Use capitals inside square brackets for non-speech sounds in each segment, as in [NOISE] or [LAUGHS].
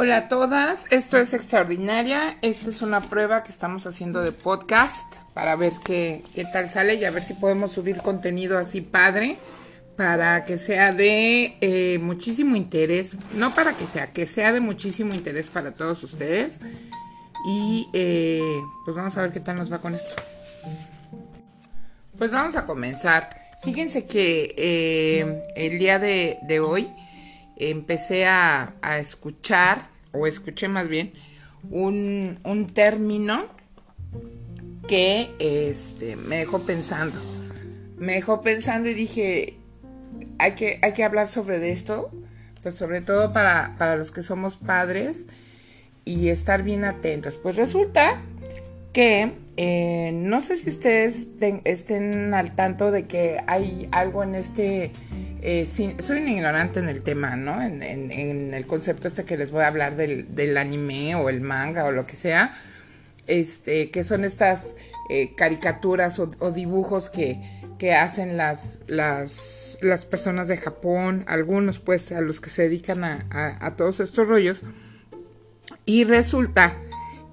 Hola a todas, esto es extraordinaria. Esta es una prueba que estamos haciendo de podcast para ver qué, qué tal sale y a ver si podemos subir contenido así padre para que sea de eh, muchísimo interés. No para que sea, que sea de muchísimo interés para todos ustedes. Y eh, pues vamos a ver qué tal nos va con esto. Pues vamos a comenzar. Fíjense que eh, el día de, de hoy empecé a, escuchar, o escuché más bien, un, un término que este, me dejó pensando. Me dejó pensando y dije, hay que, hay que hablar sobre esto, pues sobre todo para, para los que somos padres y estar bien atentos. Pues resulta que eh, no sé si ustedes estén al tanto de que hay algo en este eh, soy un ignorante en el tema, ¿no? En, el concepto este que les voy a hablar del, anime o el manga o lo que sea, este, que son estas eh, caricaturas o, dibujos que, hacen las, las, las, personas de Japón, algunos pues a los que se dedican a, todos estos rollos. Y resulta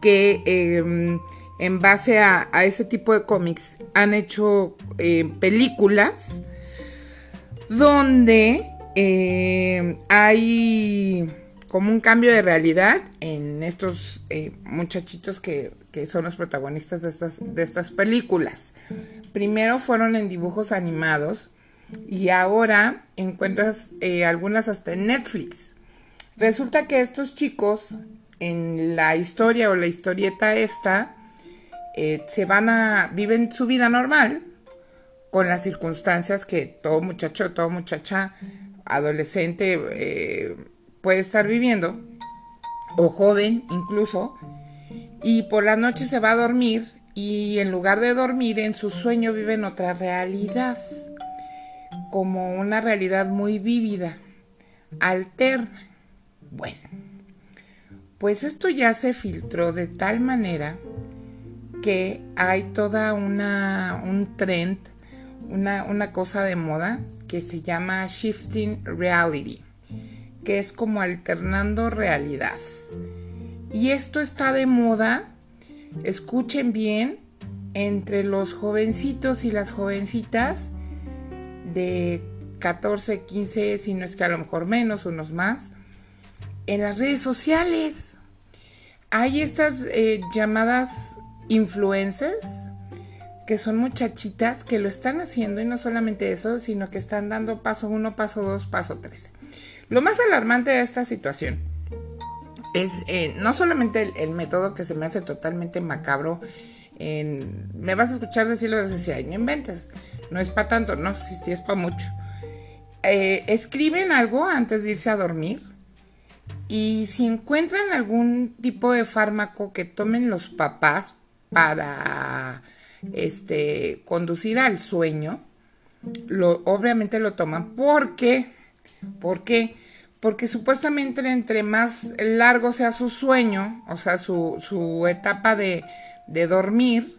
que em, en base a, ese tipo de cómics han hecho eh, películas donde eh, hay como un cambio de realidad en estos eh, muchachitos que, son los protagonistas de estas, de estas películas. Primero fueron en dibujos animados y ahora encuentras eh, algunas hasta en Netflix. Resulta que estos chicos en la historia o la historieta esta se van a, viven su vida normal, con las circunstancias que todo muchacho, toda muchacha, adolescente eh, puede estar viviendo, o joven incluso, y por la noche se va a dormir y en lugar de dormir en su sueño vive en otra realidad, como una realidad muy vívida, alterna. Bueno, pues esto ya se filtró de tal manera que hay toda una un trend una, cosa de moda que se llama Shifting Reality, que es como alternando realidad. Y esto está de moda, escuchen bien, entre los jovencitos y las jovencitas de 14, 15, si no es que a lo mejor menos, unos más, en las redes sociales. Hay estas eh, llamadas influencers que son muchachitas que lo están haciendo y no solamente eso, sino que están dando paso uno, paso dos, paso tres. Lo más alarmante de esta situación es eh, no solamente el, método que se me hace totalmente macabro, me vas a escuchar decirlo desde si hay no inventes, no es para tanto, no, sí, sí es para mucho. Eh, escriben algo antes de irse a dormir y si encuentran algún tipo de fármaco que tomen los papás para este, conducir al sueño, lo, obviamente lo toman ¿por qué? Porque supuestamente entre más largo sea su sueño, o sea, su, su etapa de, de dormir,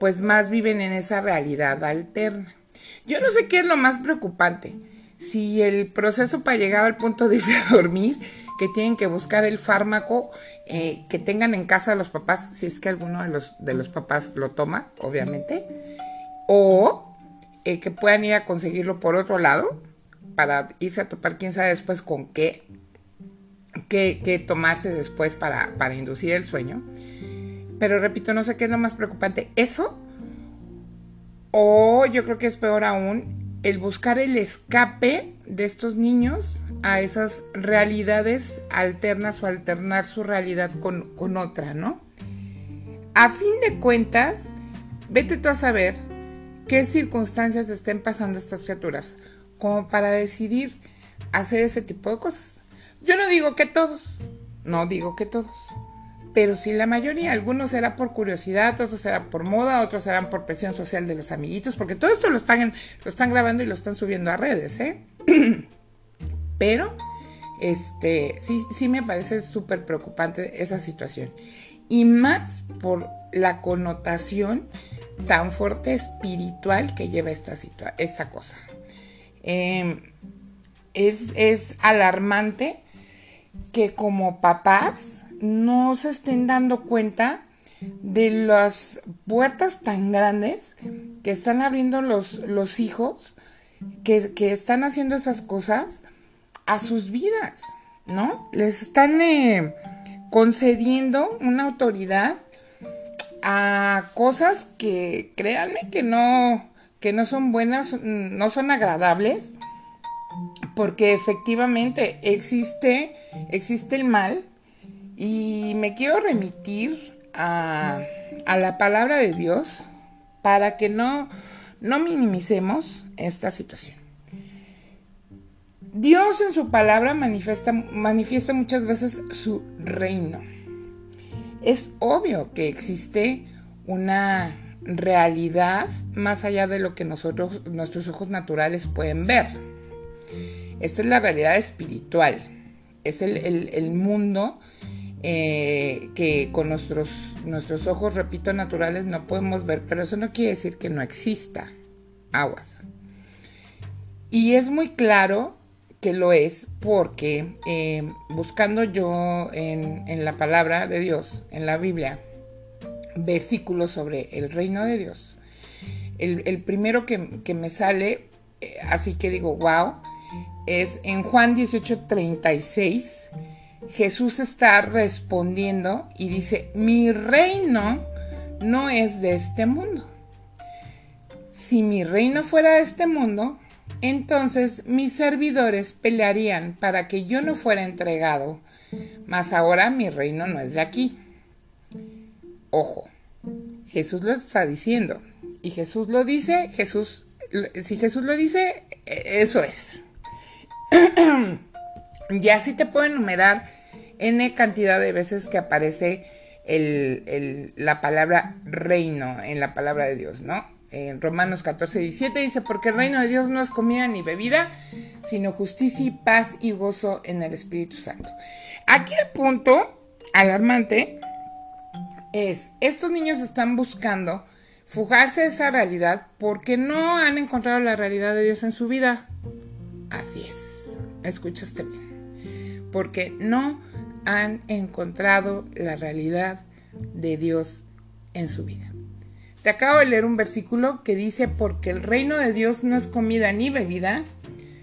pues más viven en esa realidad alterna. Yo no sé qué es lo más preocupante, si el proceso para llegar al punto de irse a dormir que tienen que buscar el fármaco eh, que tengan en casa los papás, si es que alguno de los, de los papás lo toma, obviamente, o eh, que puedan ir a conseguirlo por otro lado para irse a topar quién sabe después con qué, qué, tomarse después para, para inducir el sueño. Pero repito, no sé qué es lo más preocupante, eso o yo creo que es peor aún el buscar el escape de estos niños a esas realidades alternas o alternar su realidad con, otra, ¿no? A fin de cuentas, vete tú a saber qué circunstancias estén pasando estas criaturas como para decidir hacer ese tipo de cosas. Yo no digo que todos, no digo que todos, pero sí la mayoría. Algunos será por curiosidad, otros será por moda, otros serán por presión social de los amiguitos, porque todo esto lo están, lo están grabando y lo están subiendo a redes, ¿eh? [CLEARS THROAT] Pero, este, sí, sí me parece súper preocupante esa situación. Y más por la connotación tan fuerte espiritual que lleva esta, esta cosa. Em, es, es alarmante que como papás no se estén dando cuenta de las puertas tan grandes que están abriendo los, los hijos, que, están haciendo esas cosas a sus vidas, ¿no? Les están eh, concediendo una autoridad a cosas que créanme que no, que no son buenas, no son agradables, porque efectivamente existe, existe el mal y me quiero remitir a, la palabra de Dios para que no, no minimicemos esta situación. Dios en su palabra manifiesta, manifiesta muchas veces su reino. Es obvio que existe una realidad más allá de lo que nosotros, nuestros ojos naturales pueden ver. Esta es la realidad espiritual. Es el, el mundo eh, que con nuestros, nuestros ojos, repito, naturales no podemos ver, pero eso no quiere decir que no exista aguas. Y es muy claro que lo es porque eh, buscando yo en, la palabra de Dios, en la Biblia, versículos sobre el reino de Dios, el, primero que, me sale, eh, así que digo, wow, es en Juan 18:36 Jesús está respondiendo y dice, mi reino no es de este mundo. Si mi reino fuera de este mundo, entonces mis servidores pelearían para que yo no fuera entregado, mas ahora mi reino no es de aquí. Ojo, Jesús lo está diciendo. Y Jesús lo dice, Jesús, si Jesús lo dice, e, eso es. [CLEARS THROAT] ya sí te puedo enumerar N cantidad de veces que aparece la palabra reino en la palabra de Dios, ¿no? En Romanos 14, 17 dice, porque el reino de Dios no es comida ni bebida, sino justicia y paz y gozo en el Espíritu Santo. Aquí el punto alarmante es, estos niños están buscando fugarse de esa realidad porque no han encontrado la realidad de Dios en su vida. Así es, escuchaste bien. Porque no han encontrado la realidad de Dios en su vida. Te acabo de leer un versículo que dice, porque el reino de Dios no es comida ni bebida,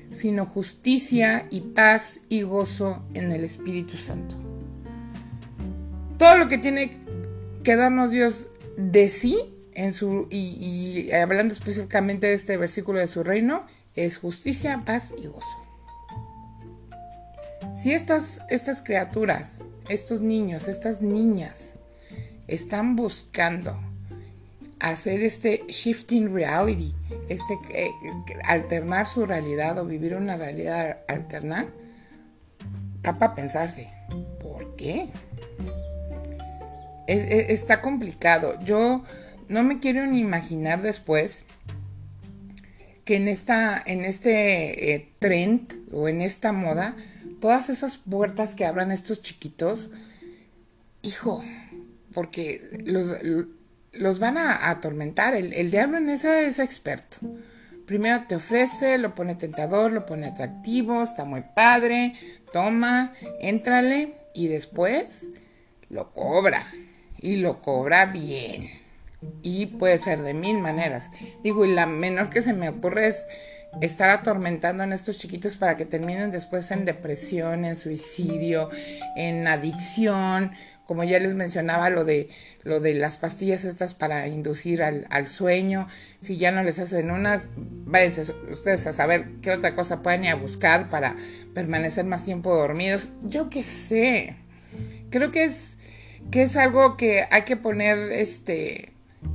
sino justicia y paz y gozo en el Espíritu Santo. Todo lo que tiene que darnos Dios de sí, en su, y, hablando específicamente de este versículo de su reino, es justicia, paz y gozo. Si estas, estas criaturas, estos niños, estas niñas, están buscando hacer este shifting reality, este eh, alternar su realidad o vivir una realidad alterna, está para pensarse, ¿por qué? está complicado. Yo no me quiero ni imaginar después que en esta, en este eh, trend o en esta moda todas esas puertas que abran estos chiquitos, hijo, porque los van a, atormentar. El, diablo en eso es experto. Primero te ofrece, lo pone tentador, lo pone atractivo, está muy padre, toma, éntrale y después lo cobra. Y lo cobra bien. Y puede ser de mil maneras. Digo, y la menor que se me ocurre es estar atormentando a estos chiquitos para que terminen después en depresión, en suicidio, en adicción, como ya les mencionaba lo de lo de las pastillas estas para inducir al, sueño, si ya no les hacen unas, váyanse ustedes a saber qué otra cosa pueden ir a buscar para permanecer más tiempo dormidos. Yo qué sé. Creo que es que es algo que hay que poner este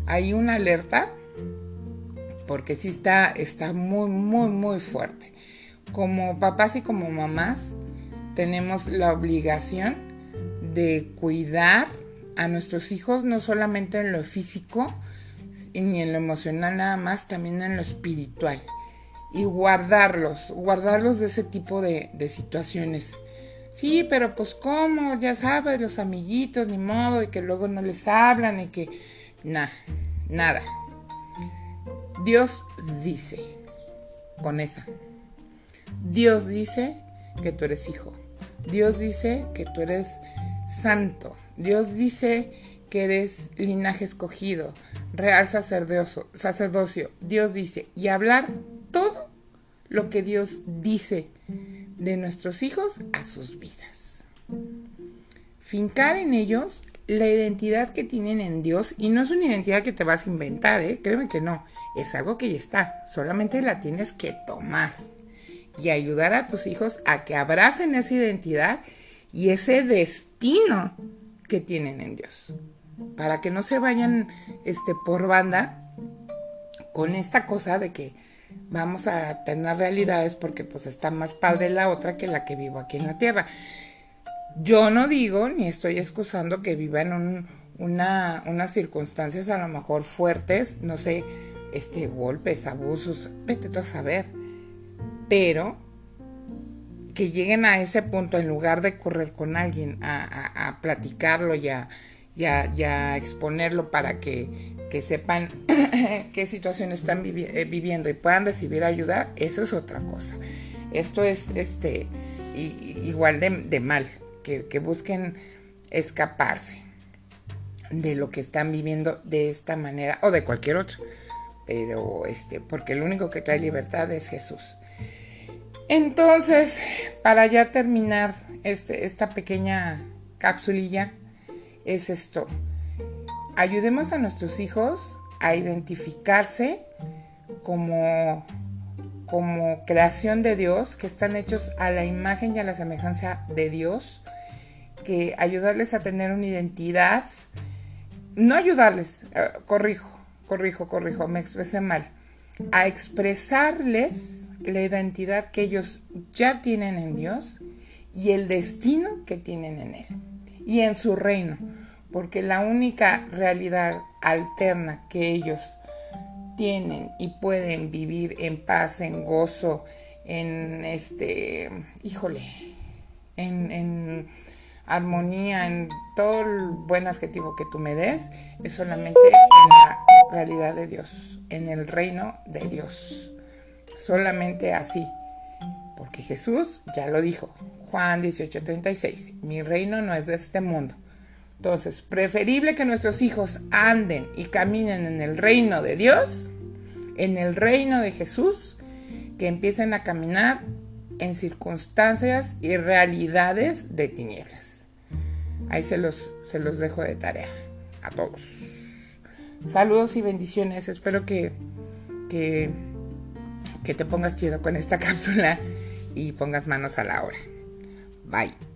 ahí una alerta porque sí está, está muy, muy, muy fuerte. Como papás y como mamás tenemos la obligación de cuidar a nuestros hijos, no solamente en lo físico, ni en lo emocional nada más, también en lo espiritual. Y guardarlos, guardarlos de ese tipo de, situaciones. Sí, pero pues cómo, ya sabes, los amiguitos, ni modo, y que luego no les hablan, y que... Nada, nada. Dios dice, con esa. Dios dice que tú eres hijo. Dios dice que tú eres santo. Dios dice que eres linaje escogido, real sacerdocio. Dios dice, y hablar todo lo que Dios dice de nuestros hijos a sus vidas. Fincar en ellos la identidad que tienen en Dios y no es una identidad que te vas a inventar, ¿eh? créeme que no, es algo que ya está, solamente la tienes que tomar y ayudar a tus hijos a que abracen esa identidad y ese destino que tienen en Dios, para que no se vayan este, por banda con esta cosa de que vamos a tener realidades porque pues está más padre la otra que la que vivo aquí en la tierra. Yo no digo ni estoy excusando que viva en una, unas circunstancias a lo mejor fuertes, no sé, este, golpes, abusos, vete tú a saber. Pero que lleguen a ese punto en lugar de correr con alguien a, platicarlo y a, exponerlo para que, que sepan [CLEARS THROAT] qué situación están eh, viviendo y puedan recibir ayuda, eso es otra cosa. Esto es este, igual de mal que, busquen escaparse de lo que están viviendo de esta manera o de cualquier otro. Pero este, porque el único que trae libertad es Jesús. Entonces, para ya terminar este, esta pequeña capsulilla, es esto. Ayudemos a nuestros hijos a identificarse como, como creación de Dios, que están hechos a la imagen y a la semejanza de Dios que ayudarles a tener una identidad, no ayudarles, eh, corrijo, corrijo, corrijo, me expresé mal, a expresarles la identidad que ellos ya tienen en Dios y el destino que tienen en Él y en su reino, porque la única realidad alterna que ellos tienen y pueden vivir en paz, en gozo, en este, híjole, en armonía, en todo el buen adjetivo que tú me des, es solamente en la realidad de Dios, en el reino de Dios. Solamente así. Porque Jesús ya lo dijo, Juan 18:36, mi reino no es de este mundo. Entonces, preferible que nuestros hijos anden y caminen en el reino de Dios, en el reino de Jesús, que empiecen a caminar en circunstancias y realidades de tinieblas. Ahí se los, se los dejo de tarea a todos. Saludos y bendiciones. Espero que, que, que te pongas chido con esta [LAUGHS] cápsula y pongas manos a la obra. Bye.